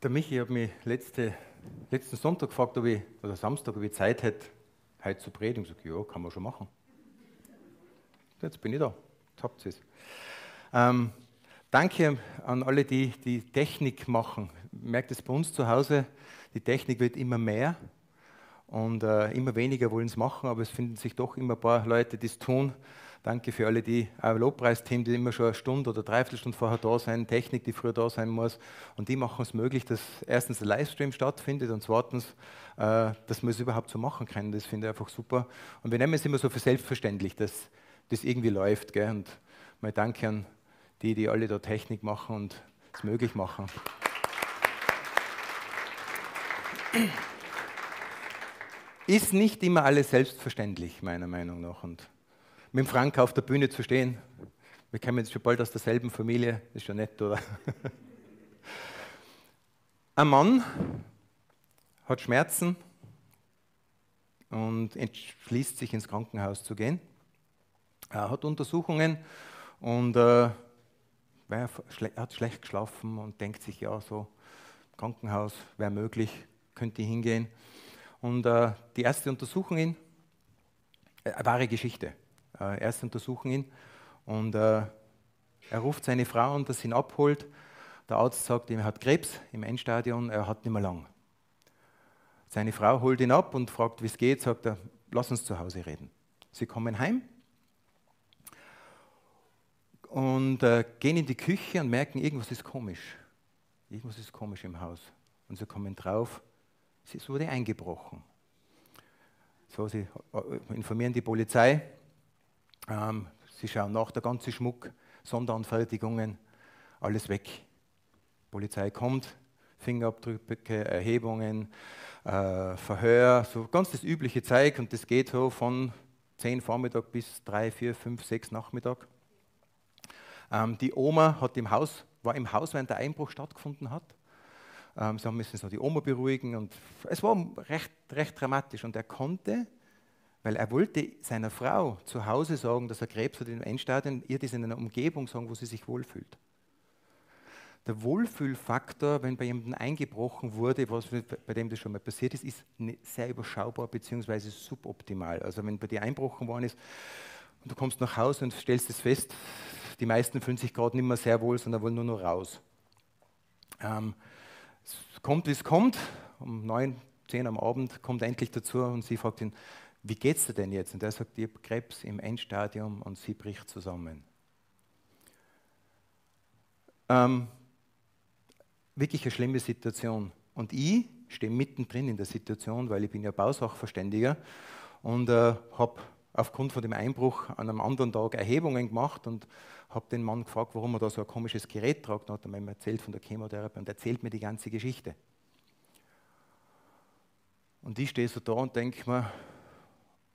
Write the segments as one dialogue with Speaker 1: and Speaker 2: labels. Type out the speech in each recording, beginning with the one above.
Speaker 1: Der Michi hat mich letzte, letzten Sonntag gefragt, ob ich, oder Samstag, ob ich Zeit hätte, heute zu predigen. Ich sage, ja, kann man schon machen. Jetzt bin ich da. Jetzt habt ihr es. Ähm, danke an alle, die die Technik machen. Merke das bei uns zu Hause, die Technik wird immer mehr und äh, immer weniger wollen es machen, aber es finden sich doch immer ein paar Leute, die es tun. Danke für alle die auch Lobpreisteam, die immer schon eine Stunde oder dreiviertel Stunde vorher da sind, Technik, die früher da sein muss. Und die machen es möglich, dass erstens der Livestream stattfindet und zweitens, äh, dass wir es überhaupt so machen können. Das finde ich einfach super. Und wir nehmen es immer so für selbstverständlich, dass das irgendwie läuft. Gell? Und mal danke an die, die alle da Technik machen und es möglich machen. Ist nicht immer alles selbstverständlich, meiner Meinung nach. Und mit Frank auf der Bühne zu stehen. Wir kommen jetzt schon bald aus derselben Familie, ist schon nett, oder? Ein Mann hat Schmerzen und entschließt sich ins Krankenhaus zu gehen. Er hat Untersuchungen und äh, hat schlecht geschlafen und denkt sich, ja, so Krankenhaus wäre möglich, könnte hingehen. Und äh, die erste Untersuchung, äh, wahre Geschichte, äh, erst untersuchen ihn und äh, er ruft seine Frau an, dass sie ihn abholt. Der Arzt sagt ihm, er hat Krebs im Endstadion, er hat nicht mehr lang. Seine Frau holt ihn ab und fragt, wie es geht, sagt er, lass uns zu Hause reden. Sie kommen heim und äh, gehen in die Küche und merken, irgendwas ist komisch. Irgendwas ist komisch im Haus. Und sie kommen drauf, es wurde eingebrochen. So, sie äh, informieren die Polizei. Ähm, sie schauen nach, der ganze Schmuck, Sonderanfertigungen, alles weg. Polizei kommt, Fingerabdrücke, Erhebungen, äh, Verhör, so ganz das übliche Zeug und das geht so von 10 Vormittag bis 3, 4, 5, 6 Nachmittag. Ähm, die Oma hat im Haus, war im Haus, während der Einbruch stattgefunden hat. Ähm, sie müssen so die Oma beruhigen und es war recht, recht dramatisch und er konnte weil er wollte seiner Frau zu Hause sagen, dass er Krebs hat im Endstadium, ihr das in einer Umgebung sagen, wo sie sich wohlfühlt. Der Wohlfühlfaktor, wenn bei jemandem eingebrochen wurde, was bei dem das schon mal passiert ist, ist sehr überschaubar bzw. suboptimal. Also wenn bei dir einbrochen worden ist und du kommst nach Hause und stellst es fest, die meisten fühlen sich gerade nicht mehr sehr wohl, sondern wollen nur noch raus. Ähm, es kommt, wie es kommt. Um neun, zehn am Abend kommt er endlich dazu und sie fragt ihn, wie geht's dir denn jetzt? Und er sagt, ich habe Krebs im Endstadium und sie bricht zusammen. Ähm, wirklich eine schlimme Situation. Und ich stehe mittendrin in der Situation, weil ich bin ja Bausachverständiger und äh, habe aufgrund von dem Einbruch an einem anderen Tag Erhebungen gemacht und habe den Mann gefragt, warum er da so ein komisches Gerät tragt. Dann hat er mir erzählt von der Chemotherapie und erzählt mir die ganze Geschichte. Und ich stehe so da und denke mir,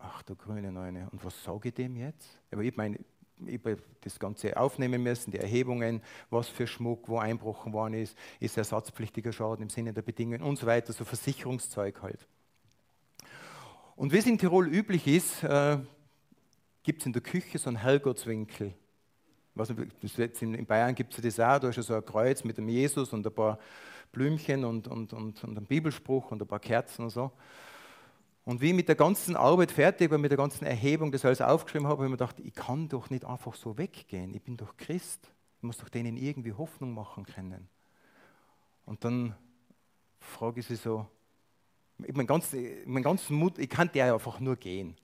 Speaker 1: ach du grüne Neune, und was sage ich dem jetzt? Aber ich meine, ich habe das Ganze aufnehmen müssen, die Erhebungen, was für Schmuck, wo einbrochen worden ist, ist ersatzpflichtiger Schaden im Sinne der Bedingungen und so weiter, so Versicherungszeug halt. Und wie es in Tirol üblich ist, äh, gibt es in der Küche so einen Herrgottswinkel. In Bayern gibt es das auch, da ist ja so ein Kreuz mit dem Jesus und ein paar Blümchen und, und, und, und einem Bibelspruch und ein paar Kerzen und so. Und wie ich mit der ganzen Arbeit fertig war, mit der ganzen Erhebung das alles aufgeschrieben habe, habe ich mir gedacht, ich kann doch nicht einfach so weggehen. Ich bin doch Christ. Ich muss doch denen irgendwie Hoffnung machen können. Und dann frage ich sie so, mein, ganz, mein ganzen Mut, ich kann ja einfach nur gehen.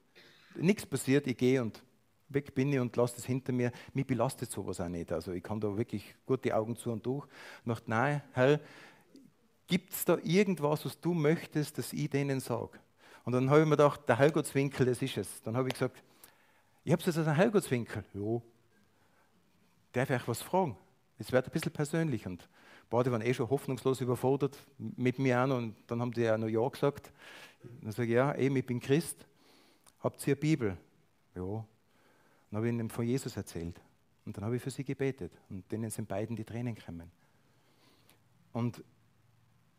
Speaker 1: Nichts passiert, ich gehe und weg bin ich und lasse das hinter mir. Mich belastet sowas auch nicht. Also ich kann da wirklich gut die Augen zu und durch. Und nein, Herr, gibt es da irgendwas, was du möchtest, dass ich denen sage? Und dann habe ich mir gedacht, der Herrgottswinkel, das ist es. Dann habe ich gesagt, ich habe jetzt als ein Herrgottswinkel. Ja, darf ich euch was fragen? Es wird ein bisschen persönlich. Und beide waren eh schon hoffnungslos überfordert mit mir auch. Und dann haben die auch noch Ja gesagt. Dann sage ich, ja, eben, ich bin Christ. Habt ihr eine Bibel? Ja. Dann habe ich ihnen von Jesus erzählt. Und dann habe ich für sie gebetet. Und denen sind beiden die Tränen gekommen. Und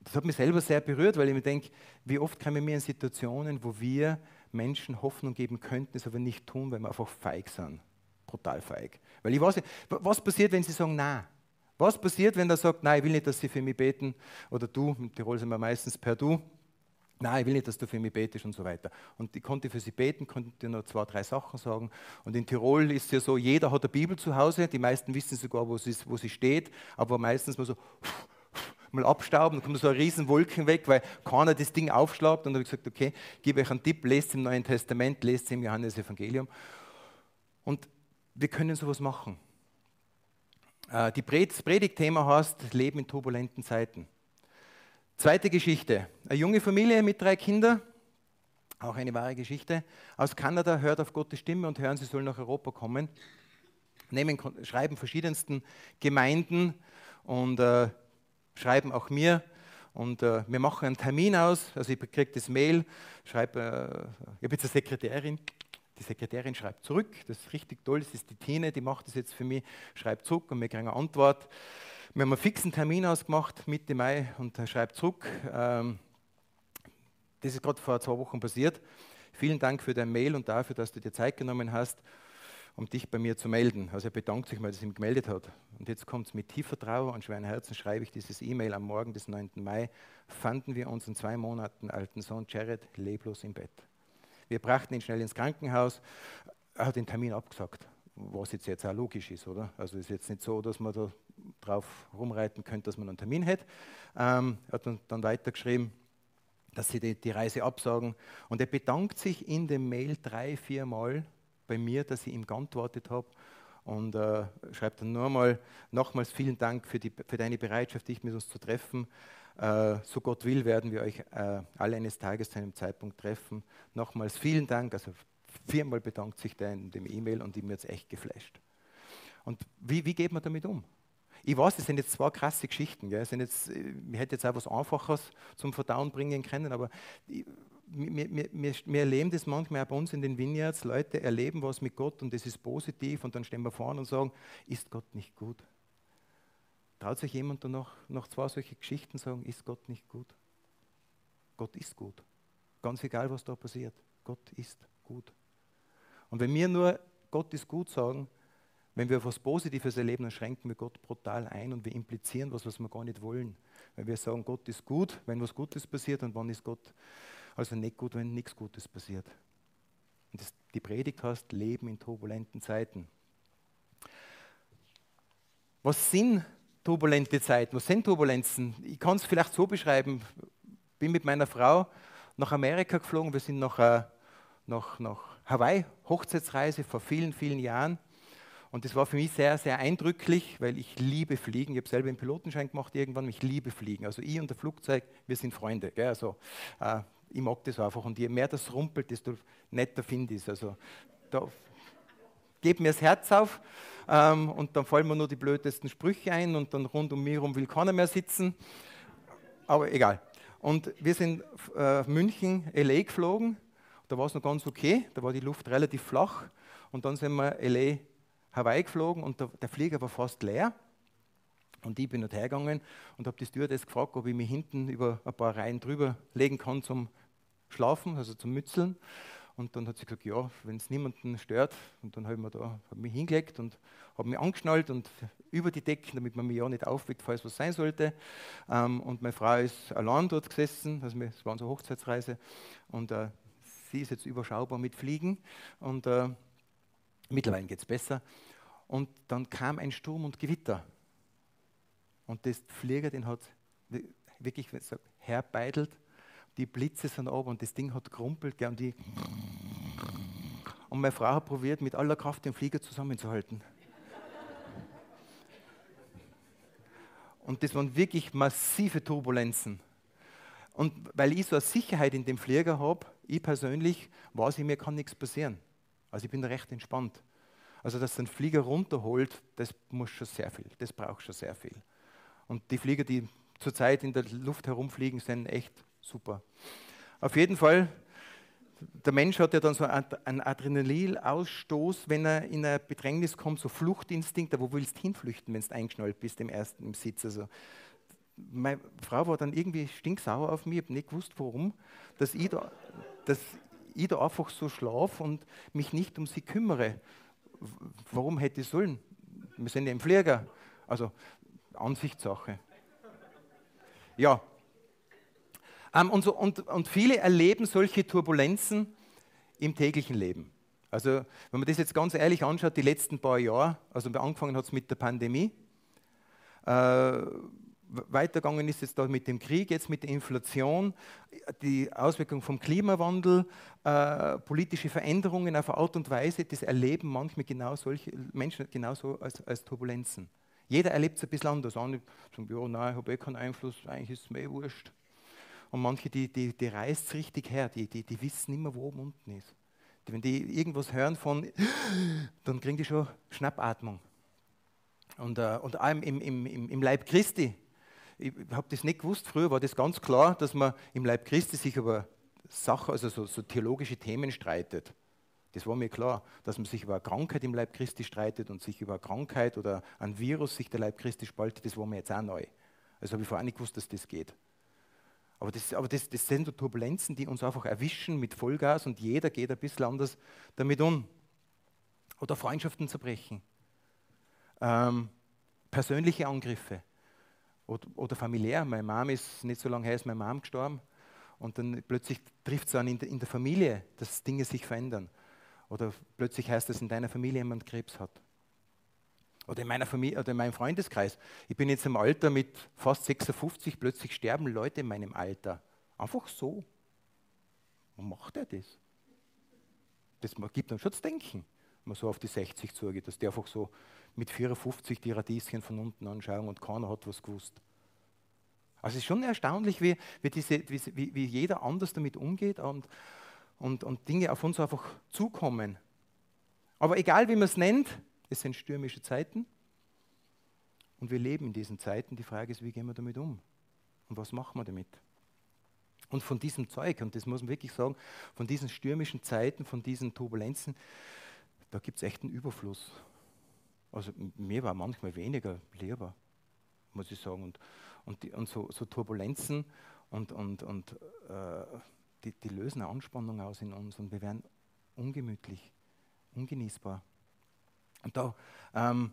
Speaker 1: das hat mich selber sehr berührt, weil ich mir denke, wie oft kommen wir in Situationen, wo wir Menschen Hoffnung geben könnten, es aber nicht tun, weil wir einfach feig sind. Brutal feig. Weil ich weiß nicht, was passiert, wenn sie sagen, nein? Was passiert, wenn er sagt, nein, ich will nicht, dass sie für mich beten? Oder du, in Tirol sind wir meistens per Du. Nein, ich will nicht, dass du für mich betest und so weiter. Und ich konnte für sie beten, konnte dir noch zwei, drei Sachen sagen. Und in Tirol ist es ja so, jeder hat eine Bibel zu Hause. Die meisten wissen sogar, wo sie, wo sie steht. Aber meistens mal so mal abstauben, dann kommt so riesen Wolken weg, weil keiner das Ding aufschlagt. Und dann habe ich gesagt, okay, gebe euch einen Tipp, lest im Neuen Testament, lest im Johannes-Evangelium. Und wir können sowas machen. Äh, die Predigtthema heißt Leben in turbulenten Zeiten. Zweite Geschichte. Eine junge Familie mit drei Kindern, auch eine wahre Geschichte, aus Kanada hört auf Gottes Stimme und hören, sie sollen nach Europa kommen. Nehmen, schreiben verschiedensten Gemeinden und äh, schreiben auch mir. Und äh, wir machen einen Termin aus. Also ich kriege das Mail, schreibe, äh, ich habe jetzt eine Sekretärin, die Sekretärin schreibt zurück. Das ist richtig toll, das ist die Tine, die macht das jetzt für mich, schreibt zurück und wir kriegen eine Antwort. Wir haben einen fixen Termin ausgemacht, Mitte Mai, und er schreibt zurück. Ähm, das ist gerade vor zwei Wochen passiert. Vielen Dank für dein Mail und dafür, dass du dir Zeit genommen hast, um dich bei mir zu melden. Also er bedankt sich, weil er sich gemeldet hat. Und jetzt kommt es mit tiefer Trauer und schweren Herzen, schreibe ich dieses E-Mail am Morgen des 9. Mai, fanden wir unseren zwei Monaten alten Sohn Jared leblos im Bett. Wir brachten ihn schnell ins Krankenhaus. Er hat den Termin abgesagt, was jetzt, jetzt auch logisch ist, oder? Also ist jetzt nicht so, dass man da drauf rumreiten könnte, dass man einen Termin hätte. Ähm, er hat dann weitergeschrieben, dass sie die, die, Reise absagen. Und er bedankt sich in dem Mail drei, vier Mal bei mir, dass ich ihm geantwortet habe. Und äh, schreibt dann nur mal nochmals vielen Dank für, die, für deine Bereitschaft, dich mit uns zu treffen. Äh, so Gott will, werden wir euch äh, alle eines Tages zu einem Zeitpunkt treffen. Nochmals vielen Dank. Also viermal bedankt sich der in dem E-Mail und ihm wird es echt geflasht. Und wie, wie geht man damit um? Ich weiß, das sind jetzt zwei krasse Geschichten. Gell? Sind jetzt, ich hätte jetzt auch was Einfaches zum Verdauen bringen können, aber wir, wir, wir, erleben das manchmal auch bei uns in den Vineyards. Leute erleben was mit Gott und das ist positiv und dann stehen wir vorne und sagen: Ist Gott nicht gut? Traut sich jemand dann noch, noch zwei solche Geschichten sagen: Ist Gott nicht gut? Gott ist gut. Ganz egal, was da passiert. Gott ist gut. Und wenn wir nur Gott ist gut sagen, wenn wir etwas Positives erleben, dann schränken wir Gott brutal ein und wir implizieren was, was wir gar nicht wollen. Weil wir sagen, Gott ist gut, wenn was Gutes passiert und wann ist Gott also nicht gut, wenn nichts Gutes passiert. Und das, die Predigt heißt Leben in turbulenten Zeiten. Was sind turbulente Zeiten? Was sind Turbulenzen? Ich kann es vielleicht so beschreiben. Bin mit meiner Frau nach Amerika geflogen. Wir sind nach, äh, nach, nach Hawaii, Hochzeitsreise vor vielen, vielen Jahren. Und das war für mich sehr, sehr eindrücklich, weil ich liebe Fliegen. Ich habe selber einen Pilotenschein gemacht irgendwann. Ich liebe Fliegen. Also ich und der Flugzeug, wir sind Freunde. Gell? Also, äh, ich mag das einfach. Und je mehr das rumpelt, desto netter finde ich es. Also, da geht mir das Herz auf ähm, und dann fallen mir nur die blödesten Sprüche ein und dann rund um mich herum will keiner mehr sitzen. Aber egal. Und wir sind äh, München, LA geflogen. Da war es noch ganz okay. Da war die Luft relativ flach. Und dann sind wir LA Hawaii geflogen und der, der Flieger war fast leer. Und ich bin dort hergegangen und habe die Stewardess gefragt, ob ich mich hinten über ein paar Reihen drüber legen kann zum Schlafen, also zum Mützeln. Und dann hat sie gesagt, ja, wenn es niemanden stört. Und dann habe ich, mir da, hab mich hingelegt und habe mich angeschnallt und über die Decken, damit man mich ja nicht aufweckt, falls was sein sollte. Ähm, und meine Frau ist allein dort gesessen, also es war unsere Hochzeitsreise. Und äh, sie ist jetzt überschaubar mit Fliegen. Und äh, Mittlerweile geht es besser. Und dann kam ein Sturm und Gewitter. Und das Flieger, den hat wirklich herbeidelt. Die Blitze sind oben und das Ding hat gerumpelt. Und, die und meine Frau hat probiert, mit aller Kraft den Flieger zusammenzuhalten. Und das waren wirklich massive Turbulenzen. Und weil ich so eine Sicherheit in dem Flieger habe, ich persönlich, weiß ich, mir kann nichts passieren. Also ich bin recht entspannt. Also dass ein Flieger runterholt, das muss schon sehr viel, das braucht schon sehr viel. Und die Flieger, die zurzeit in der Luft herumfliegen, sind echt super. Auf jeden Fall, der Mensch hat ja dann so einen Adrenalinausstoß, wenn er in eine Bedrängnis kommt, so Fluchtinstinkt, wo willst du hinflüchten, wenn du eingeschnallt bist im ersten im Sitz. Also, meine Frau war dann irgendwie stinksauer auf mich, ich habe nicht gewusst, warum, dass ich da, dass ich da einfach so schlafe und mich nicht um sie kümmere. Warum hätte ich sollen? Wir sind ja im Flieger. Also Ansichtssache. Ja. Ähm, und, so, und, und viele erleben solche Turbulenzen im täglichen Leben. Also wenn man das jetzt ganz ehrlich anschaut, die letzten paar Jahre, also angefangen hat es mit der Pandemie, äh, weitergegangen ist es da mit dem Krieg, jetzt mit der Inflation, die Auswirkungen vom Klimawandel, äh, politische Veränderungen auf eine Art und Weise, das erleben manchmal genau solche Menschen genauso als, als Turbulenzen. Jeder erlebt es ein bisschen anders. Andere sagen, ja, nein, ich habe eh keinen Einfluss, eigentlich ist es mir eh wurscht. Und manche, die, die, die reißt es richtig her, die, die, die wissen immer, wo oben unten ist. Die, wenn die irgendwas hören von, dann kriegen die schon Schnappatmung. Und, äh, und allem im, im, im Leib Christi ich habe das nicht gewusst, früher war das ganz klar, dass man im Leib Christi sich über Sachen, also so, so theologische Themen streitet. Das war mir klar, dass man sich über eine Krankheit im Leib Christi streitet und sich über eine Krankheit oder ein Virus sich der Leib Christi spaltet, das war mir jetzt auch neu. Also habe ich vorher nicht gewusst, dass das geht. Aber, das, aber das, das, sind so Turbulenzen, die uns einfach erwischen mit Vollgas und jeder geht ein bisschen anders damit um. Oder Freundschaften zerbrechen. Ähm, persönliche Angriffe oder, oder familiär. Meine Mom ist nicht so lange her, ist meine Mom gestorben. Und dann plötzlich trifft es an in, in der Familie, dass Dinge sich verändern. Oder plötzlich heißt es, in deiner Familie jemand Krebs hat. Oder in meiner Familie oder in meinem Freundeskreis. Ich bin jetzt im Alter mit fast 56, plötzlich sterben Leute in meinem Alter. Einfach so. Wo macht er das? Das gibt dann schon zu denken, wenn man so auf die 60 zugeht, dass der einfach so mit 54 die Radieschen von unten anschauen und keiner hat was gewusst. Also es ist schon erstaunlich, wie, wie, diese, wie, wie jeder anders damit umgeht und, und, und Dinge auf uns einfach zukommen. Aber egal wie man es nennt, es sind stürmische Zeiten und wir leben in diesen Zeiten. Die Frage ist, wie gehen wir damit um und was machen wir damit? Und von diesem Zeug, und das muss man wirklich sagen, von diesen stürmischen Zeiten, von diesen Turbulenzen, da gibt es echt einen Überfluss. Also mir war manchmal weniger lieber, muss ich sagen. Und, und, die, und so, so, Turbulenzen und, und, und äh, die, die, lösen eine Anspannung aus in uns und wir werden ungemütlich, ungenießbar. Und da ähm,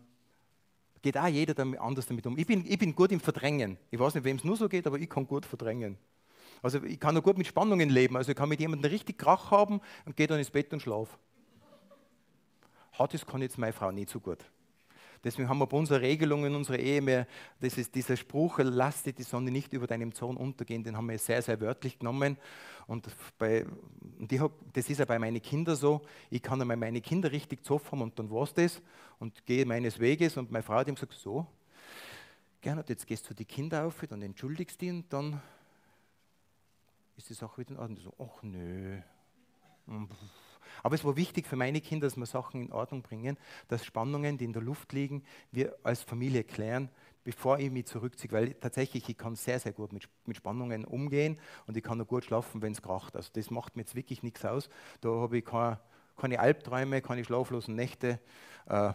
Speaker 1: geht auch jeder damit anders damit um. Ich bin, ich bin gut im Verdrängen. Ich weiß nicht, wem es nur so geht, aber ich kann gut verdrängen. Also ich kann auch gut mit Spannungen leben. Also ich kann mit jemandem richtig Krach haben und gehe dann ins Bett und schlafe. Hat das kann jetzt meine Frau nicht so gut. Deswegen haben wir bei unserer Regelung in unserer Ehe mehr, das ist dieser Spruch, lass die Sonne nicht über deinem Zorn untergehen, den haben wir sehr, sehr wörtlich genommen. Und, bei, und das ist ja bei meinen Kindern so, ich kann einmal meine Kinder richtig zoffen und dann war es das und gehe meines Weges und meine Frau hat ihm gesagt, so, Gernot, jetzt gehst du die Kinder auf, dann entschuldigst und dann ist die Sache wieder in Ordnung. So, ach nö. Aber es war wichtig für meine Kinder, dass wir Sachen in Ordnung bringen, dass Spannungen, die in der Luft liegen, wir als Familie klären, bevor ich mich zurückziehe. Weil tatsächlich, ich kann sehr, sehr gut mit, mit Spannungen umgehen und ich kann auch gut schlafen, wenn es kracht. Also das macht mir jetzt wirklich nichts aus. Da habe ich keine, keine Albträume, keine schlaflosen Nächte. Äh,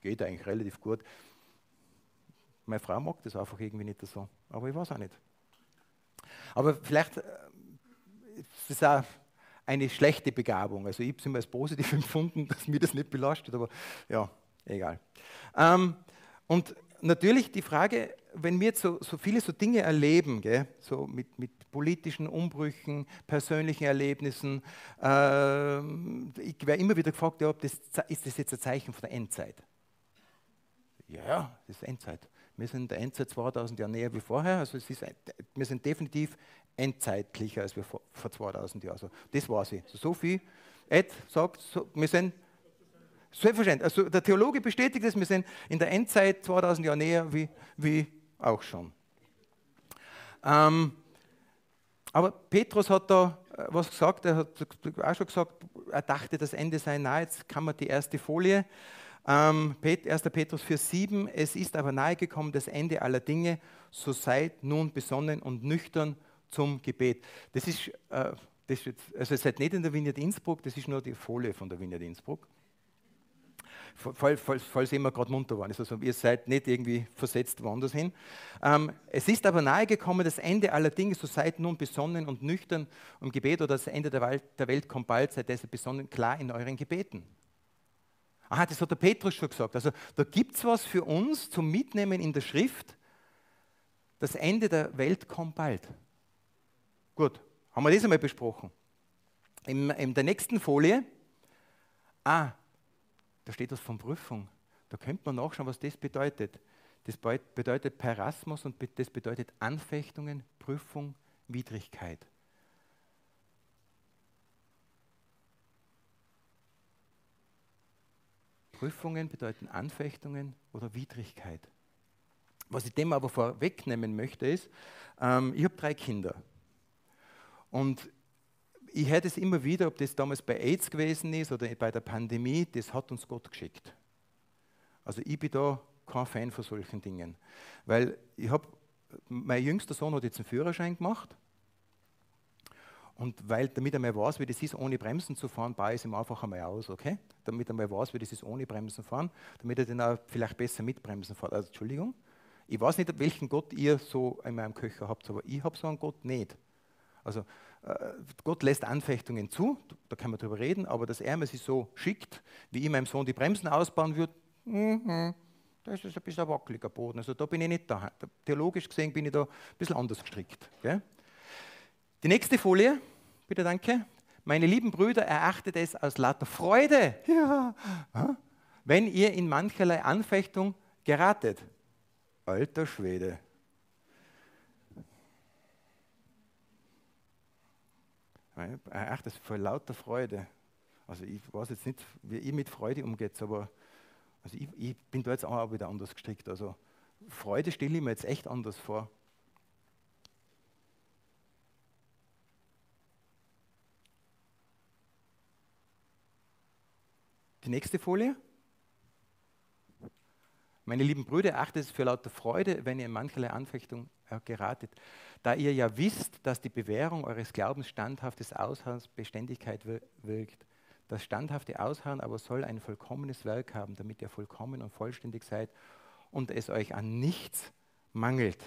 Speaker 1: geht eigentlich relativ gut. Meine Frau mag das einfach irgendwie nicht so, aber ich weiß auch nicht. Aber vielleicht äh, ist es auch eine schlechte Begabung. Also ich habe es immer als positiv empfunden, dass mir das nicht belastet, aber ja, egal. Ähm, und natürlich die Frage, wenn wir jetzt so, so viele so Dinge erleben, gell, so mit, mit politischen Umbrüchen, persönlichen Erlebnissen, äh, ich werde immer wieder gefragt, ja, das, ist das jetzt ein Zeichen von der Endzeit? Ja, das ist Endzeit. Wir sind der Endzeit 2000 Jahre näher wie vorher, also es ist, wir sind definitiv endzeitlicher als wir vor, vor 2000 Jahren. Also das war sie. So, so viel. Ed sagt, so, wir sind selbstverständlich. Also der Theologe bestätigt es, wir sind in der Endzeit 2000 Jahre näher wie, wie auch schon. Ähm, aber Petrus hat da äh, was gesagt, er hat auch schon gesagt, er dachte, das Ende sei nahe. Jetzt kann man die erste Folie. Ähm, 1. Petrus 4,7 Es ist aber nahe gekommen das Ende aller Dinge, so seid nun besonnen und nüchtern zum Gebet. Das ist, äh, das ist also seid nicht in der Vineyard Innsbruck, das ist nur die Folie von der Vineyard Innsbruck. Falls, falls, falls immer gerade munter waren. Also ihr seid nicht irgendwie versetzt woanders hin. Ähm, es ist aber nahe gekommen, das Ende aller Dinge, so seid nun besonnen und nüchtern im Gebet oder das Ende der Welt, der Welt kommt bald, seid deshalb besonnen klar in euren Gebeten. Aha, das hat der Petrus schon gesagt. Also da gibt es was für uns zum Mitnehmen in der Schrift. Das Ende der Welt kommt bald. Gut, haben wir das einmal besprochen. In, in der nächsten Folie, ah, da steht was von Prüfung. Da könnte man nachschauen, was das bedeutet. Das bedeutet Perasmus und das bedeutet Anfechtungen, Prüfung, Widrigkeit. Prüfungen bedeuten Anfechtungen oder Widrigkeit. Was ich dem aber vorwegnehmen möchte, ist, ähm, ich habe drei Kinder. Und ich höre das immer wieder, ob das damals bei AIDS gewesen ist oder bei der Pandemie, das hat uns Gott geschickt. Also ich bin da kein Fan von solchen Dingen. Weil ich habe, mein jüngster Sohn hat jetzt einen Führerschein gemacht und weil, damit er mal weiß, wie das ist, ohne Bremsen zu fahren, baue ich es ihm einfach einmal aus, okay? Damit er mal weiß, wie das ist, ohne Bremsen fahren, damit er dann auch vielleicht besser mit Bremsen fährt. Also, Entschuldigung, ich weiß nicht, welchen Gott ihr so in meinem Köcher habt, aber ich habe so einen Gott nicht. Also, äh, Gott lässt Anfechtungen zu, da kann man drüber reden, aber dass er mir sie so schickt, wie ich meinem Sohn die Bremsen ausbauen würde, mm das ist ein bisschen ein wackeliger Boden. Also da bin ich nicht da. Theologisch gesehen bin ich da ein bisschen anders gestrickt. Gell? Die nächste Folie, bitte danke. Meine lieben Brüder, erachtet es aus lauter Freude, ja, wenn ihr in mancherlei Anfechtung geratet. Alter Schwede. Erachtet es vor lauter Freude. Also ich weiß jetzt nicht, wie ihr mit Freude umgeht, aber also ich, ich bin da jetzt auch wieder anders gestrickt. Also Freude stelle ich mir jetzt echt anders vor. Die nächste Folie. Meine lieben Brüder, achtet es für lauter Freude, wenn ihr mancherlei Anfechtung geratet, da ihr ja wisst, dass die Bewährung eures Glaubens standhaftes Ausharrens Beständigkeit wirkt. Das standhafte Ausharren aber soll ein vollkommenes Werk haben, damit ihr vollkommen und vollständig seid und es euch an nichts mangelt.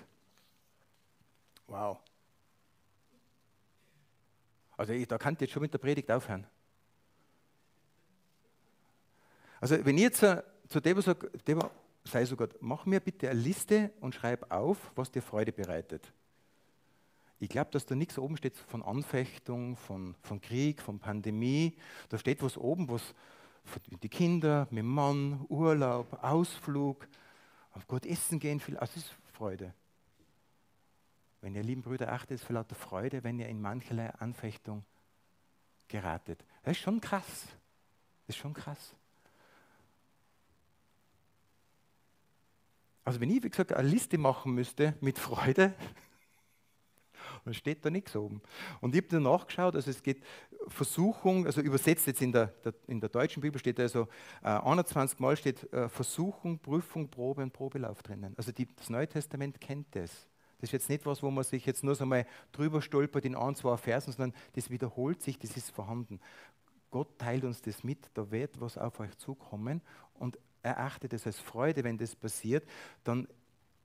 Speaker 1: Wow. Also da kann ich jetzt schon mit der Predigt aufhören. Also wenn ich jetzt zu Debo sage, Debo, sei so gut, mach mir bitte eine Liste und schreib auf, was dir Freude bereitet. Ich glaube, dass da nichts oben steht von Anfechtung, von, von Krieg, von Pandemie. Da steht was oben, was die Kinder, mit Mann, Urlaub, Ausflug, auf gut essen gehen, viel, also das ist Freude. Wenn ihr lieben Brüder achtet, ist für lauter Freude, wenn ihr in mancherlei Anfechtung geratet. Das ist schon krass. Das ist schon krass. Also wenn ich, wie gesagt, eine Liste machen müsste mit Freude, dann steht da nichts oben. Und ich habe dann nachgeschaut, also es geht Versuchung, also übersetzt jetzt in der, der in der deutschen Bibel steht also äh, 21 Mal steht äh, Versuchung, Prüfung, Probe und Probelauf drinnen. Also die, das Neue Testament kennt das. Das ist jetzt nicht was, wo man sich jetzt nur so mal drüber stolpert in ein, zwei Versen, sondern das wiederholt sich, das ist vorhanden. Gott teilt uns das mit, da wird was auf euch zukommen und erachtet es als Freude, wenn das passiert, dann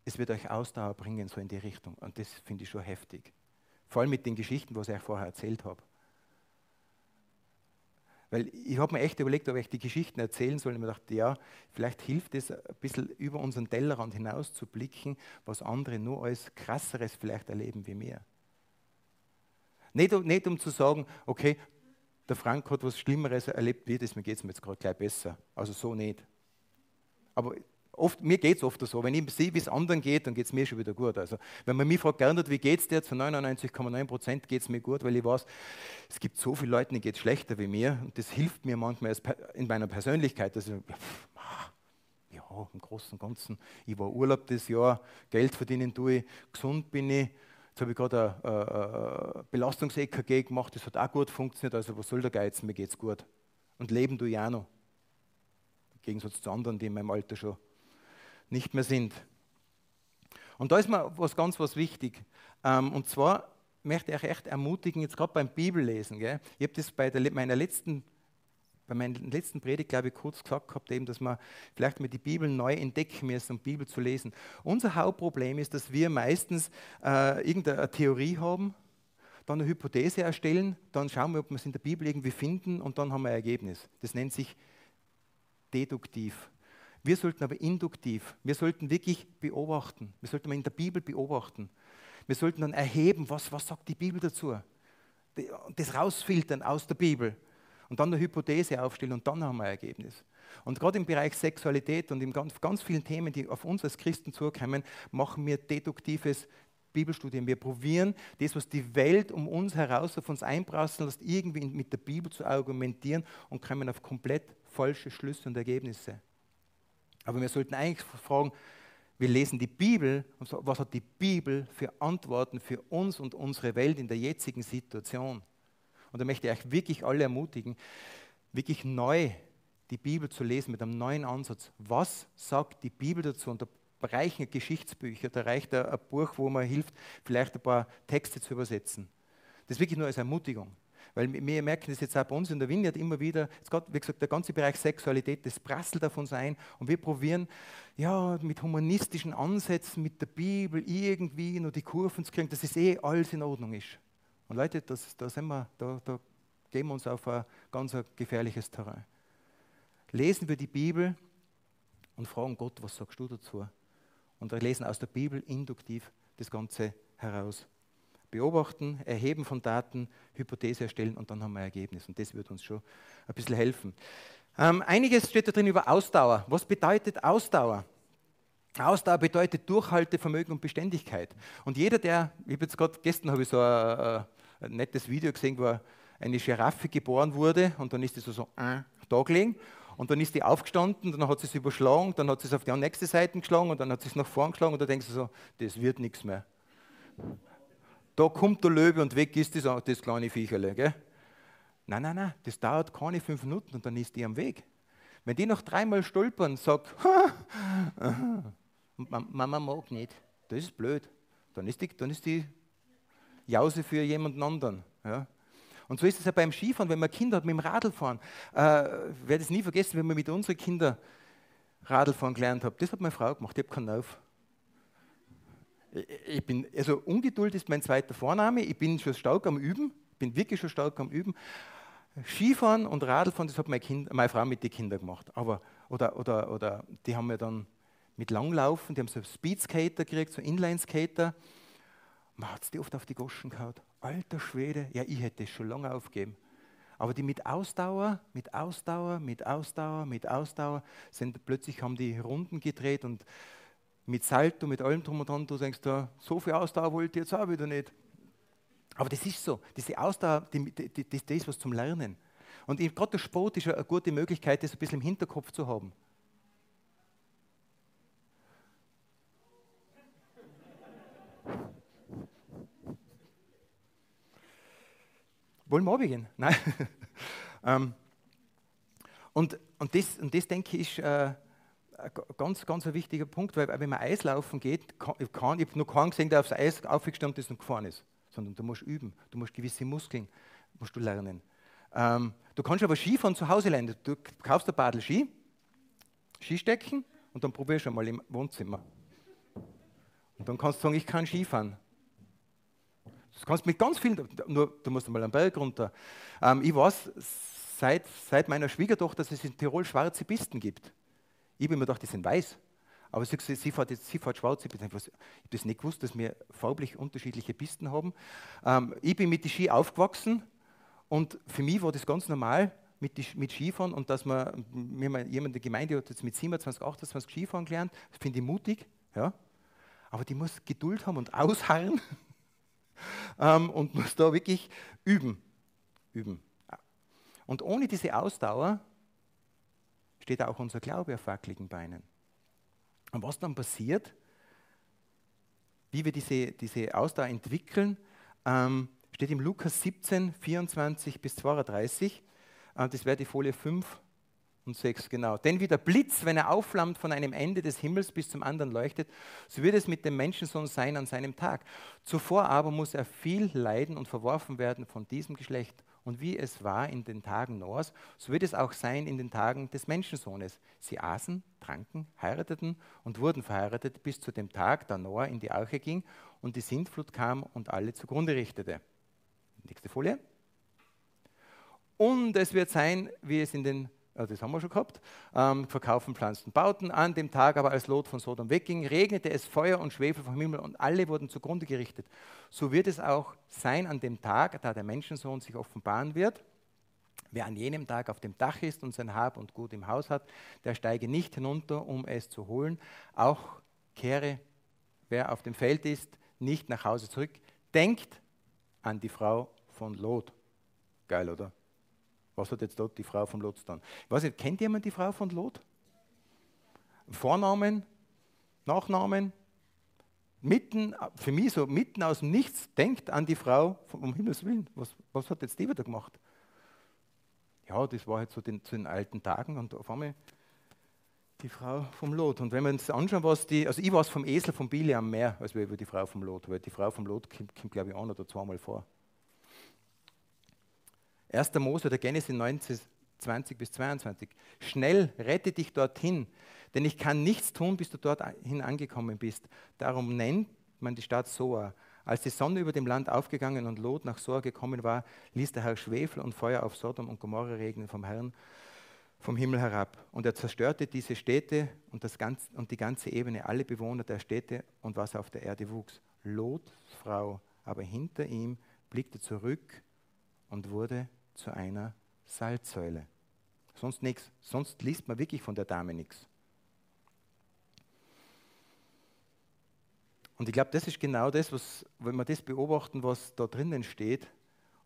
Speaker 1: es wird euch Ausdauer bringen, so in die Richtung. Und das finde ich schon heftig. Vor allem mit den Geschichten, was ich euch vorher erzählt habe. Weil ich habe mir echt überlegt, ob ich die Geschichten erzählen soll. Und mir dachte, ja, vielleicht hilft es ein bisschen über unseren Tellerrand hinaus zu blicken, was andere nur als krasseres vielleicht erleben wie mir. Nicht, nicht um zu sagen, okay, der Frank hat was Schlimmeres erlebt wie das, mir geht es mir jetzt gerade gleich besser. Also so nicht. Aber oft, mir geht es oft so, wenn ich sehe, wie es anderen geht, dann geht es mir schon wieder gut. Also, wenn man mich fragt, wie geht es dir? Zu 99,9 Prozent geht es mir gut, weil ich weiß, es gibt so viele Leute, die geht es schlechter wie mir. Und das hilft mir manchmal in meiner Persönlichkeit. Also, ja, im Großen und Ganzen, ich war Urlaub das Jahr, Geld verdienen tue ich, gesund bin ich. Jetzt habe ich gerade ein Belastungs-EKG gemacht, das hat auch gut funktioniert. Also, was soll der Geiz? Mir geht es gut. Und leben tue ich auch noch. Gegensatz zu anderen, die in meinem Alter schon nicht mehr sind. Und da ist mir was ganz was wichtig. Ähm, und zwar möchte ich euch echt ermutigen, jetzt gerade beim Bibellesen. Gell? Ich habe das bei der, meiner letzten, bei meiner letzten Predigt, glaube ich, kurz gesagt gehabt, eben, dass wir vielleicht mal die Bibel neu entdecken müssen, um Bibel zu lesen. Unser Hauptproblem ist, dass wir meistens äh, irgendeine Theorie haben, dann eine Hypothese erstellen, dann schauen wir, ob wir es in der Bibel irgendwie finden und dann haben wir ein Ergebnis. Das nennt sich deduktiv. Wir sollten aber induktiv. Wir sollten wirklich beobachten. Wir sollten mal in der Bibel beobachten. Wir sollten dann erheben, was, was sagt die Bibel dazu. Das rausfiltern aus der Bibel. Und dann eine Hypothese aufstellen und dann haben wir ein Ergebnis. Und gerade im Bereich Sexualität und in ganz, ganz vielen Themen, die auf uns als Christen zukommen, machen wir deduktives Bibelstudien. Wir probieren, das, was die Welt um uns heraus auf uns einprasseln lässt, irgendwie mit der Bibel zu argumentieren und kommen auf komplett falsche Schlüsse und Ergebnisse. Aber wir sollten eigentlich fragen, wir lesen die Bibel und was hat die Bibel für Antworten für uns und unsere Welt in der jetzigen Situation? Und da möchte ich euch wirklich alle ermutigen, wirklich neu die Bibel zu lesen mit einem neuen Ansatz. Was sagt die Bibel dazu? Und da reichen Geschichtsbücher, da reicht ein, Buch, wo man hilft, vielleicht ein paar Texte zu übersetzen. Das ist wirklich nur als Ermutigung. Weil wir merken das jetzt auch bei uns in der Vineyard immer wieder, jetzt gerade, wie gesagt, der ganze Bereich Sexualität, das prasselt auf uns ein und wir probieren, ja, mit humanistischen Ansätzen, mit der Bibel irgendwie noch die Kurven zu kriegen, dass es eh alles in Ordnung ist. Und Leute, das, da, sind wir, da, da gehen wir uns auf ein ganz gefährliches Terrain. Lesen wir die Bibel und fragen Gott, was sagst du dazu? Und wir lesen aus der Bibel induktiv das Ganze heraus beobachten, erheben von Daten, Hypothese erstellen und dann haben wir ein Ergebnis. Und das wird uns schon ein bisschen helfen. Ähm, einiges steht da drin über Ausdauer. Was bedeutet Ausdauer? Ausdauer bedeutet Durchhaltevermögen und Beständigkeit. Und jeder, der, ich habe jetzt gerade gestern habe ich so ein, ein, nettes Video gesehen, wo eine Giraffe geboren wurde und dann ist die so, so äh, da gelegen und dann ist die aufgestanden, dann hat sie es überschlagen, dann hat sie es auf die nächste Seite geschlagen und dann hat sie es nach vorn geschlagen und da denkst du so, das wird nichts mehr. Da kommt der Löwe und weg ist das, das kleine Viecherle. Gell? Nein, nein, nein, das dauert keine fünf Minuten und dann ist die am Weg. Wenn die noch dreimal stolpern, sagt, Mama mag nicht, das ist blöd. Dann ist die, dann ist die Jause für jemanden anderen. Ja? Und so ist es ja beim Skifahren, wenn man Kinder hat mit dem Radlfahren. Äh, werde es nie vergessen, wenn man mit unseren Kindern Radlfahren gelernt hat. Das hat meine Frau gemacht, ich habe keinen Lauf ich bin, also Ungeduld ist mein zweiter Vorname. Ich bin schon stark am Üben, bin wirklich schon stark am Üben. Skifahren und Radlfahren, das hat meine, kind, meine Frau mit den Kindern gemacht. Aber, oder, oder, oder die haben mir dann mit Langlaufen, die haben so Speedskater gekriegt, so Inlineskater. Man hat es die oft auf die Goschen gehauen. Alter Schwede, ja, ich hätte es schon lange aufgegeben. Aber die mit Ausdauer, mit Ausdauer, mit Ausdauer, mit Ausdauer sind plötzlich haben die Runden gedreht und mit Salto, mit allem drum und dran, du denkst, da, so viel Ausdauer wollte ich jetzt auch wieder nicht. Aber das ist so, diese Ausdauer, die, die, die, das ist was zum Lernen. Und gerade der Sport ist eine gute Möglichkeit, das ein bisschen im Hinterkopf zu haben. Wollen wir abgehen? Nein. Ähm, und, und, das, und das, denke ich, ist äh, ganz, ganz ein wichtiger Punkt, weil wenn man Eislaufen geht, kann, ich, habe noch keinen gesehen, der aufs Eis aufgestanden ist und gefahren ist, sondern du musst üben, du musst gewisse Muskeln musst du lernen. Ähm, du kannst aber Skifahren zu Hause lernen. Du kaufst ein Badel Ski, Skistecken und dann probierst du mal im Wohnzimmer. Und dann kannst du sagen, ich kann Skifahren. Das kannst mit ganz vielen, nur du musst mal am Berg runter. Ähm, ich weiß seit, seit meiner Schwiegertochter, dass es in Tirol schwarze Pisten gibt. Ich habe mir gedacht, die sind weiß. Aber sie, sie, fährt, jetzt, sie fährt schwarz. Ich habe das nicht gewusst, dass wir farblich unterschiedliche Pisten haben. Ähm, ich bin mit den Ski aufgewachsen und für mich war das ganz normal mit, die, mit Skifahren und dass man, jemand in der Gemeinde hat jetzt mit 27, 28 Skifahren gelernt. Das finde ich mutig. Ja. Aber die muss Geduld haben und ausharren ähm, und muss da wirklich üben. üben. Und ohne diese Ausdauer steht auch unser Glaube auf wackeligen Beinen. Und was dann passiert, wie wir diese, diese Ausdauer entwickeln, ähm, steht im Lukas 17, 24 bis 32. Äh, das wäre die Folie 5 und 6, genau. Denn wie der Blitz, wenn er aufflammt von einem Ende des Himmels bis zum anderen leuchtet, so wird es mit dem Menschensohn sein an seinem Tag. Zuvor aber muss er viel leiden und verworfen werden von diesem Geschlecht und wie es war in den Tagen Noahs, so wird es auch sein in den Tagen des Menschensohnes. Sie aßen, tranken, heirateten und wurden verheiratet bis zu dem Tag, da Noah in die Arche ging und die Sintflut kam und alle zugrunde richtete. Nächste Folie. Und es wird sein, wie es in den also das haben wir schon gehabt, ähm, verkaufen Pflanzen, bauten an dem Tag aber als Lot von Sodom wegging, regnete es Feuer und Schwefel vom Himmel und alle wurden zugrunde gerichtet. So wird es auch sein an dem Tag, da der Menschensohn sich offenbaren wird. Wer an jenem Tag auf dem Dach ist und sein Hab und Gut im Haus hat, der steige nicht hinunter, um es zu holen. Auch kehre, wer auf dem Feld ist, nicht nach Hause zurück. Denkt an die Frau von Lot. Geil, oder? Was hat jetzt dort die Frau von Lot getan? Ich kennt jemand die Frau von Lot? Vornamen, Nachnamen, mitten, für mich so mitten aus dem Nichts, denkt an die Frau, um Himmels Willen, was, was hat jetzt die wieder gemacht? Ja, das war halt so den, zu den alten Tagen und auf einmal die Frau vom Lot. Und wenn wir uns anschauen, was die, also ich weiß vom Esel von Biliam mehr, als wir über die Frau vom Lot, weil die Frau vom Lot kommt, kommt glaube ich, ein oder zweimal vor. 1. Mose der Genesis 19, 20 bis 22. Schnell rette dich dorthin, denn ich kann nichts tun, bis du dorthin angekommen bist. Darum nennt man die Stadt Soa. Als die Sonne über dem Land aufgegangen und Lot nach Soa gekommen war, ließ der Herr Schwefel und Feuer auf Sodom und Gomorra regnen vom Herrn vom Himmel herab. Und er zerstörte diese Städte und, das ganze, und die ganze Ebene, alle Bewohner der Städte und was auf der Erde wuchs. Lots Frau aber hinter ihm blickte zurück und wurde zu einer Salzsäule. Sonst nichts. Sonst liest man wirklich von der Dame nichts. Und ich glaube, das ist genau das, was, wenn wir das beobachten, was da drinnen steht,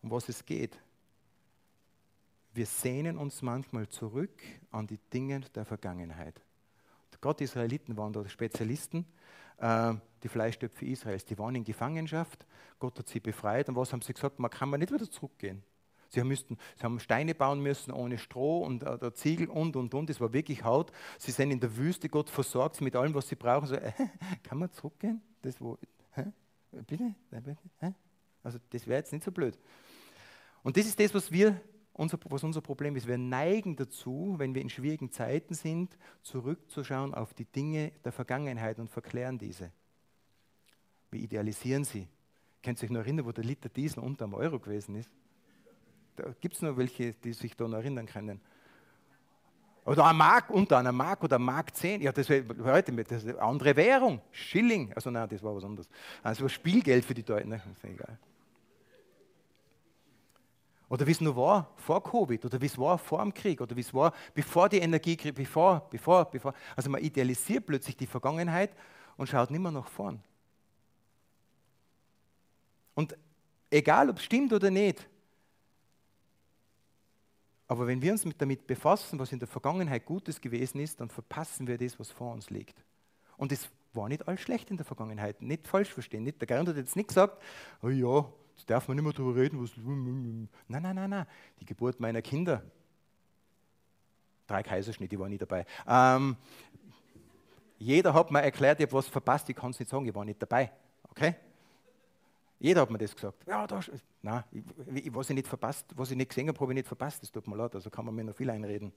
Speaker 1: um was es geht. Wir sehnen uns manchmal zurück an die Dinge der Vergangenheit. Gott, die Israeliten waren da Spezialisten, äh, die Fleischtöpfe Israels, die waren in Gefangenschaft, Gott hat sie befreit und was haben sie gesagt, man kann man nicht wieder zurückgehen. Sie, müssten, sie haben Steine bauen müssen ohne Stroh und äh, Ziegel und und und. Es war wirklich Haut. Sie sind in der Wüste, Gott versorgt sie mit allem, was sie brauchen. So, äh, kann man zurückgehen? Das wo, hä? Bitte? Also das wäre jetzt nicht so blöd. Und das ist das, was wir unser, was unser Problem ist. Wir neigen dazu, wenn wir in schwierigen Zeiten sind, zurückzuschauen auf die Dinge der Vergangenheit und verklären diese. Wir idealisieren sie. Könnt ihr euch noch erinnern, wo der Liter Diesel unter einem Euro gewesen ist? Da gibt es nur welche, die sich da noch erinnern können. Oder ein Mark, unter einer Mark oder Mark 10. Ja, das wäre heute das eine andere Währung. Schilling. Also nein, das war was anderes. Also Spielgeld für die Deutschen. Ne? ist egal. Oder wie es nur war vor Covid, oder wie es war vor dem Krieg, oder wie es war bevor die Energiekrise, bevor, bevor, bevor. Also man idealisiert plötzlich die Vergangenheit und schaut nicht mehr nach vorn. Und egal, ob es stimmt oder nicht, aber wenn wir uns damit befassen, was in der Vergangenheit Gutes gewesen ist, dann verpassen wir das, was vor uns liegt. Und es war nicht alles schlecht in der Vergangenheit. Nicht falsch verstehen. Nicht, der Gerhard hat jetzt nicht gesagt, oh ja, jetzt darf man nicht mehr darüber reden. Was nein, nein, nein, nein. Die Geburt meiner Kinder. Drei Kaiserschnitte, die waren nicht dabei. Ähm, jeder hat mir erklärt, ich habe was verpasst, ich kann es nicht sagen, ich war nicht dabei. Okay? Jeder hat mir das gesagt. Ja, da, nein, ich, was ich nicht verpasst, was ich nicht gesehen habe, habe ich nicht verpasst. Das tut mir leid, also kann man mir noch viel einreden.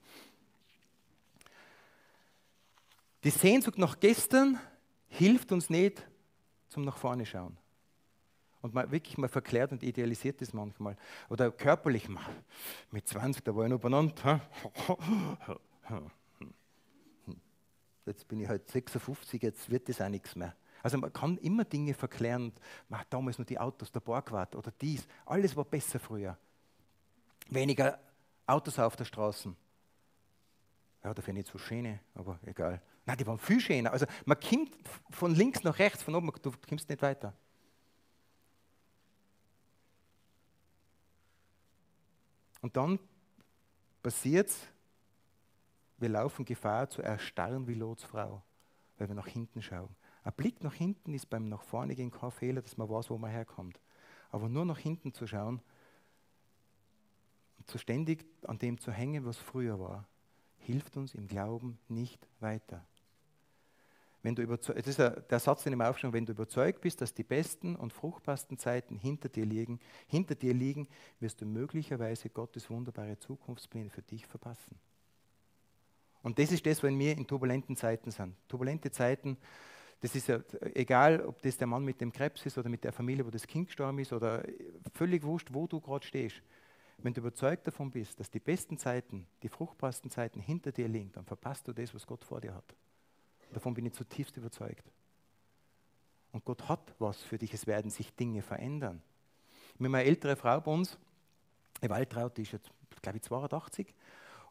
Speaker 1: Die Sehnsucht nach gestern hilft uns nicht zum nach vorne schauen. Und man wirklich mal verklärt und idealisiert das manchmal. Oder körperlich, mit 20, da war ich noch benannt. Jetzt bin ich halt 56, jetzt wird das auch nichts mehr. Also man kann immer Dinge verklären. Man hat damals nur die Autos, der Borgwart oder dies. Alles war besser früher. Weniger Autos auf der Straße. Ja, dafür nicht so schöne, aber egal. Nein, die waren viel schöner. Also man kommt von links nach rechts, von oben, du kommst nicht weiter. Und dann passiert es, wir laufen Gefahr zu erstarren wie Lots Frau, weil wir nach hinten schauen. Ein Blick nach hinten ist beim nach vorne gehen kein Fehler, dass man weiß, wo man herkommt. Aber nur nach hinten zu schauen und zu ständig an dem zu hängen, was früher war, hilft uns im Glauben nicht weiter. Wenn du das ist der Satz, den ich mir wenn du überzeugt bist, dass die besten und fruchtbarsten Zeiten hinter dir liegen, hinter dir liegen, wirst du möglicherweise Gottes wunderbare Zukunftspläne für dich verpassen. Und das ist das, wenn wir in turbulenten Zeiten sind. Turbulente Zeiten, das ist ja egal, ob das der Mann mit dem Krebs ist oder mit der Familie, wo das Kind gestorben ist oder völlig wurscht, wo du gerade stehst. wenn du überzeugt davon bist, dass die besten Zeiten, die fruchtbarsten Zeiten hinter dir liegen, dann verpasst du das, was Gott vor dir hat. Davon bin ich zutiefst überzeugt. Und Gott hat was für dich. Es werden sich Dinge verändern. Haben eine ältere Frau bei uns, eine Waltraud, die ist jetzt, glaube ich, 82.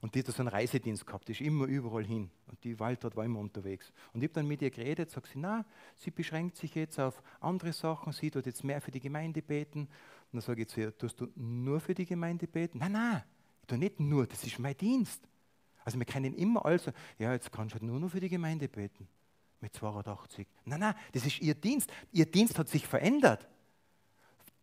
Speaker 1: Und die hat so einen Reisedienst gehabt, die ist immer überall hin. Und die Waltraud war immer unterwegs. Und ich habe dann mit ihr geredet, sagt sie, na, sie beschränkt sich jetzt auf andere Sachen, sie tut jetzt mehr für die Gemeinde beten. Und dann sage ich zu ihr, tust du nur für die Gemeinde beten? Nein, nein, ich tue nicht nur, das ist mein Dienst. Also wir können immer also, ja, jetzt kannst du halt nur noch für die Gemeinde beten. Mit 82. Nein, nein, das ist ihr Dienst. Ihr Dienst hat sich verändert.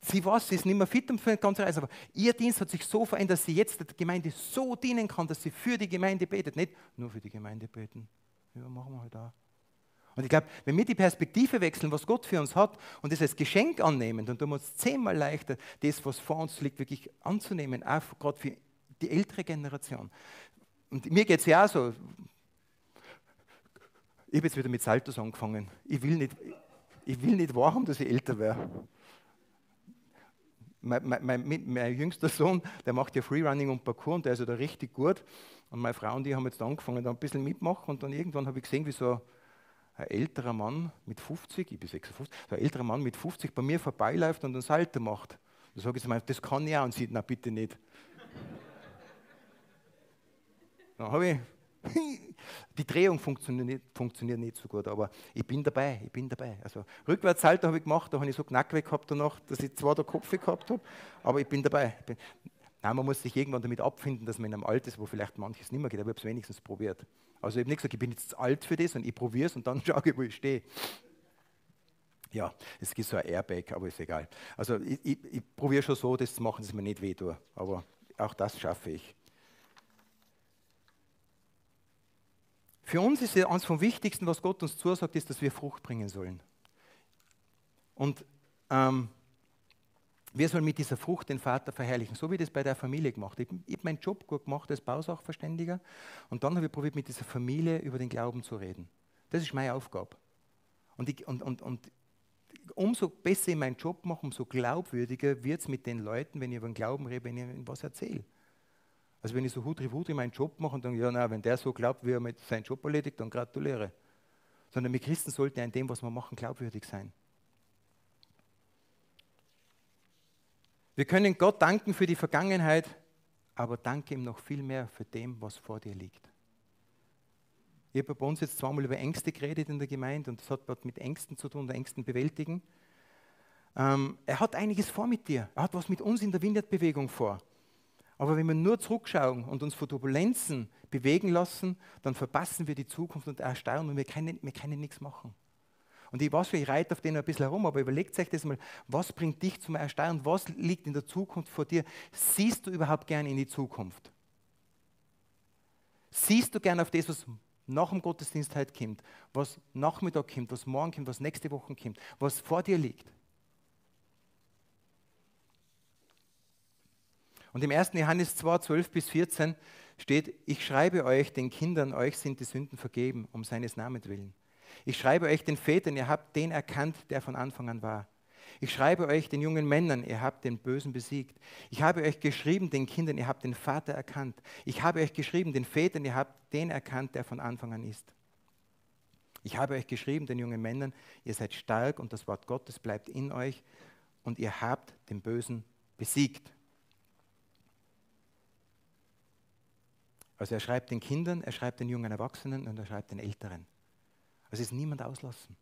Speaker 1: Sie weiß, sie ist nicht mehr fit für die ganze Reise, aber ihr Dienst hat sich so verändert, dass sie jetzt der Gemeinde so dienen kann, dass sie für die Gemeinde betet. Nicht nur für die Gemeinde beten. Ja, machen wir halt auch. Und ich glaube, wenn wir die Perspektive wechseln, was Gott für uns hat und das als Geschenk annehmen, dann tun wir uns zehnmal leichter, das, was vor uns liegt, wirklich anzunehmen, auch gerade für die ältere Generation. Und mir geht es ja auch so. Ich habe jetzt wieder mit Saltos angefangen. Ich will nicht, ich will nicht wahrhaben, dass ich älter wäre mein, mein, mein, jüngster Sohn, der macht ja Freerunning und Parkour und der ist ja da richtig gut. Und meine Frau und ich haben jetzt angefangen, da ein bisschen mitmachen und dann irgendwann habe ich gesehen, wie so ein älterer Mann mit 50, ich bin 56, so ein älterer Mann mit 50 bei mir vorbeiläuft und einen Salto macht. Da sage ich zu das kann ich auch und sie, na bitte nicht. dann habe ich Die Drehung funktioniert nicht, funktioniert nicht, so gut, aber ich bin dabei, ich bin dabei. Also Rückwärtshalter habe ich gemacht, da habe ich so Knack weg gehabt danach, dass ich zwar der Kopf gehabt habe, aber ich bin dabei. Ich bin, nein, man muss sich irgendwann damit abfinden, dass man in einem Alter ist, wo vielleicht manches nicht mehr geht, aber ich habe es wenigstens probiert. Also ich habe nicht gesagt, ich bin jetzt alt für das und ich probiere es und dann schaue ich, wo ich stehe. Ja, es gibt so ein Airbag, aber ist egal. Also ich, ich, ich probiere schon so, das zu machen, dass mir nicht weh tut. Aber auch das schaffe ich. Für uns ist ja eines vom Wichtigsten, was Gott uns zusagt, ist, dass wir Frucht bringen sollen. Und ähm, wir sollen mit dieser Frucht den Vater verherrlichen, so wie ich das bei der Familie gemacht habe. Ich habe meinen Job gut gemacht als Bausachverständiger und dann habe ich probiert, mit dieser Familie über den Glauben zu reden. Das ist meine Aufgabe. Und, ich, und, und, und umso besser ich meinen Job mache, umso glaubwürdiger wird es mit den Leuten, wenn ich über den Glauben rede, wenn ich ihnen was erzähle. Also wenn ich so hutri hutri meinen Job mache und dann, ja, na, wenn der so glaubt, wie er mit seinem Job erledigt, dann gratuliere. Sondern wir Christen sollten ja in dem, was wir machen, glaubwürdig sein. Wir können Gott danken für die Vergangenheit, aber danke ihm noch viel mehr für dem, was vor dir liegt. Ich habe bei uns jetzt zweimal über Ängste geredet in der Gemeinde und das hat was mit Ängsten zu tun, Ängsten bewältigen. Ähm, er hat einiges vor mit dir. Er hat was mit uns in der Vineyard-Bewegung vor. Aber wenn wir nur zurückschauen und uns vor Turbulenzen bewegen lassen, dann verpassen wir die Zukunft und erstarren und wir können, wir können nichts machen. Und ich weiß, ich reite auf denen ein bisschen herum, aber überlegt euch das mal, was bringt dich zum Erstarren? Was liegt in der Zukunft vor dir? Siehst du überhaupt gern in die Zukunft? Siehst du gern auf das, was nach dem Gottesdienst heute kommt, was Nachmittag kommt, was morgen kommt, was nächste Woche kommt, was vor dir liegt? Und im 1. Johannes 2, 12 bis 14 steht, ich schreibe euch, den Kindern, euch sind die Sünden vergeben, um seines Namens willen. Ich schreibe euch den Vätern, ihr habt den erkannt, der von Anfang an war. Ich schreibe euch den jungen Männern, ihr habt den Bösen besiegt. Ich habe euch geschrieben, den Kindern, ihr habt den Vater erkannt. Ich habe euch geschrieben, den Vätern, ihr habt den erkannt, der von Anfang an ist. Ich habe euch geschrieben, den jungen Männern, ihr seid stark und das Wort Gottes bleibt in euch und ihr habt den Bösen besiegt. Also er schreibt den Kindern, er schreibt den jungen Erwachsenen und er schreibt den Älteren. Also es ist niemand auslassen.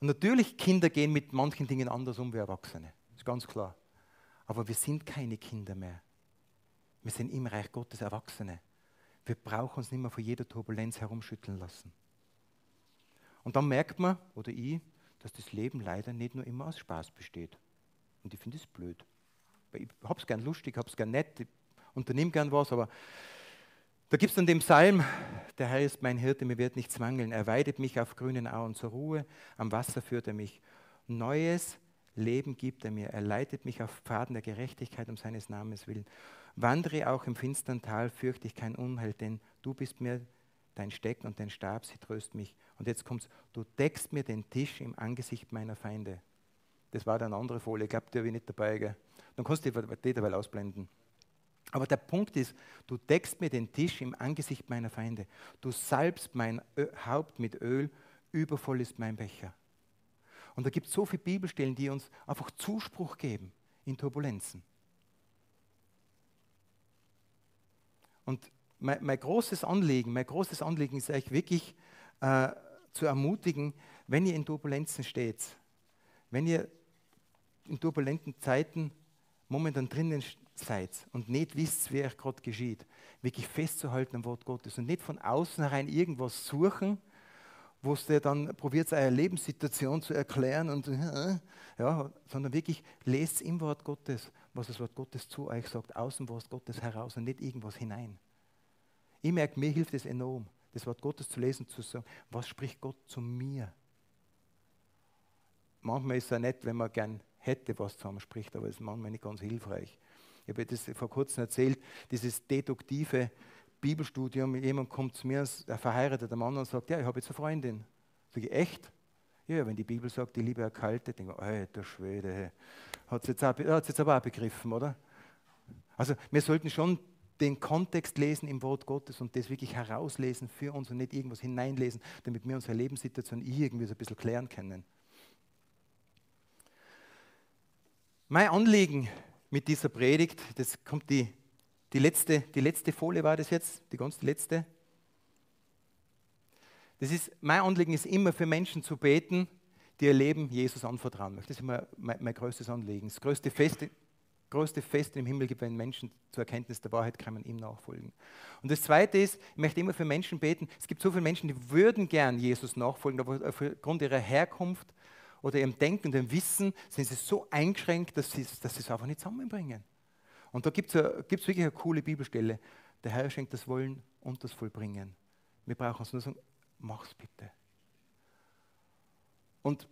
Speaker 1: Und natürlich, Kinder gehen mit manchen Dingen anders um wie Erwachsene. Das ist ganz klar. Aber wir sind keine Kinder mehr. Wir sind im Reich Gottes Erwachsene. Wir brauchen uns nicht mehr vor jeder Turbulenz herumschütteln lassen. Und dann merkt man, oder ich, dass das Leben leider nicht nur immer aus Spaß besteht. Und ich finde es blöd ich habe es gern lustig, habe es gern nett, ich unternehme gern was, aber da gibt es dann den Psalm, der Herr ist mein Hirte, mir wird nichts mangeln. Er weidet mich auf grünen Auen zur Ruhe, am Wasser führt er mich. Neues Leben gibt er mir. Er leitet mich auf Pfaden der Gerechtigkeit um seines Namens willen. Wandere auch im finstern Tal, fürchte ich kein Unheil, denn du bist mir dein Stecken und dein Stab, sie tröst mich. Und jetzt kommt's, du deckst mir den Tisch im Angesicht meiner Feinde. Das war dann eine andere Folie, ich glaube, die habe ich nicht dabei. Gell? Dann kannst du die dabei ausblenden. Aber der Punkt ist, du deckst mir den Tisch im Angesicht meiner Feinde. Du salbst mein Haupt mit Öl, übervoll ist mein Becher. Und da gibt es so viele Bibelstellen, die uns einfach Zuspruch geben in Turbulenzen. Und mein, mein großes Anliegen, mein großes Anliegen ist euch wirklich äh, zu ermutigen, wenn ihr in Turbulenzen steht, wenn ihr in turbulenten Zeiten momentan drinnen seid und nicht wisst, wie euch gerade geschieht, wirklich festzuhalten am Wort Gottes und nicht von außen herein irgendwas suchen, wo es dann probiert, eure Lebenssituation zu erklären und ja, sondern wirklich lest im Wort Gottes, was das Wort Gottes zu euch sagt, aus dem Wort Gottes heraus und nicht irgendwas hinein. Ich merke, mir hilft es enorm, das Wort Gottes zu lesen, zu sagen, was spricht Gott zu mir? Manchmal ist es ja nett, wenn man gern hätte, was zusammen spricht, aber es ist manchmal nicht ganz hilfreich. Ich habe das vor kurzem erzählt, dieses deduktive Bibelstudium, jemand kommt zu mir, ein verheirateter Mann und sagt, ja, ich habe jetzt eine Freundin. Sage ich, echt? Ja, wenn die Bibel sagt, die Liebe erkaltet, denke ich, alter Schwede, hat es jetzt, jetzt aber auch begriffen, oder? Also wir sollten schon den Kontext lesen im Wort Gottes und das wirklich herauslesen für uns und nicht irgendwas hineinlesen, damit wir unsere Lebenssituation irgendwie so ein bisschen klären können. Mein Anliegen mit dieser Predigt, das kommt die die letzte, die letzte Folie war das jetzt, die ganz letzte. Das ist, mein Anliegen ist immer für Menschen zu beten, die ihr Leben Jesus anvertrauen möchten. Das ist immer mein, mein größtes Anliegen. Das größte Fest, größte Fest im Himmel gibt, wenn Menschen zur Erkenntnis der Wahrheit kommen, ihm nachfolgen. Und das Zweite ist, ich möchte immer für Menschen beten. Es gibt so viele Menschen, die würden gern Jesus nachfolgen, aber aufgrund ihrer Herkunft oder ihrem Denken und ihrem Wissen sind sie so eingeschränkt, dass sie, dass es einfach nicht zusammenbringen. Und da gibt es wirklich eine coole Bibelstelle. Der Herr schenkt das Wollen und das Vollbringen. Wir brauchen uns nur sagen, mach's bitte. Und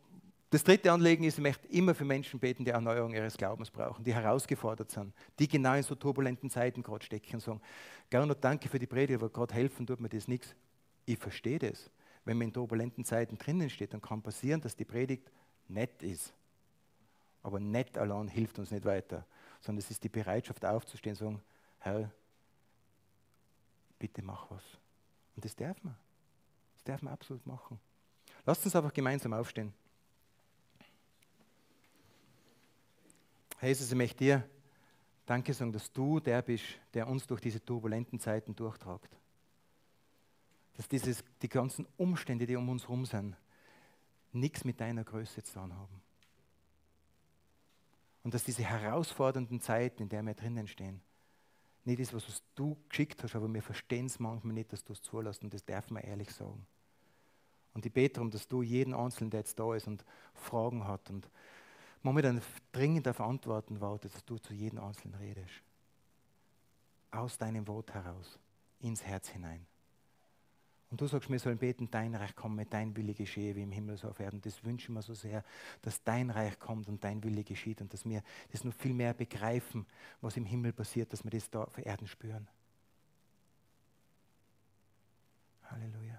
Speaker 1: das dritte Anliegen ist, ich möchte immer für Menschen beten, die Erneuerung ihres Glaubens brauchen, die herausgefordert sind, die genau in so turbulenten Zeiten gerade stecken und sagen, gerne danke für die Predigt, aber gerade helfen tut mir das nichts. Ich verstehe das. Wenn man in turbulenten Zeiten drinnen steht, dann kann passieren, dass die Predigt nett ist. Aber nett allein hilft uns nicht weiter sondern es ist die Bereitschaft aufzustehen und sagen, Herr, bitte mach was. Und das darf man. Das darf man absolut machen. Lasst uns einfach gemeinsam aufstehen. Herr Jesus, ich möchte dir Danke sagen, dass du der bist, der uns durch diese turbulenten Zeiten durchtragt. Dass dieses, die ganzen Umstände, die um uns herum sind, nichts mit deiner Größe zu tun haben. Und dass diese herausfordernden Zeiten, in der wir drinnen stehen, nicht ist, was du geschickt hast, aber wir verstehen es manchmal nicht, dass du es zulässt und das darf man ehrlich sagen. Und ich bete darum, dass du jeden Einzelnen, der jetzt da ist und Fragen hat und momentan dringend auf Antworten wartet, dass du zu jedem Einzelnen redest. Aus deinem Wort heraus, ins Herz hinein. Und du sagst, wir sollen beten, dein Reich komme, dein Wille geschehe, wie im Himmel so auf Erden. Das wünschen wir so sehr, dass dein Reich kommt und dein Wille geschieht und dass wir das noch viel mehr begreifen, was im Himmel passiert, dass wir das da auf Erden spüren. Halleluja.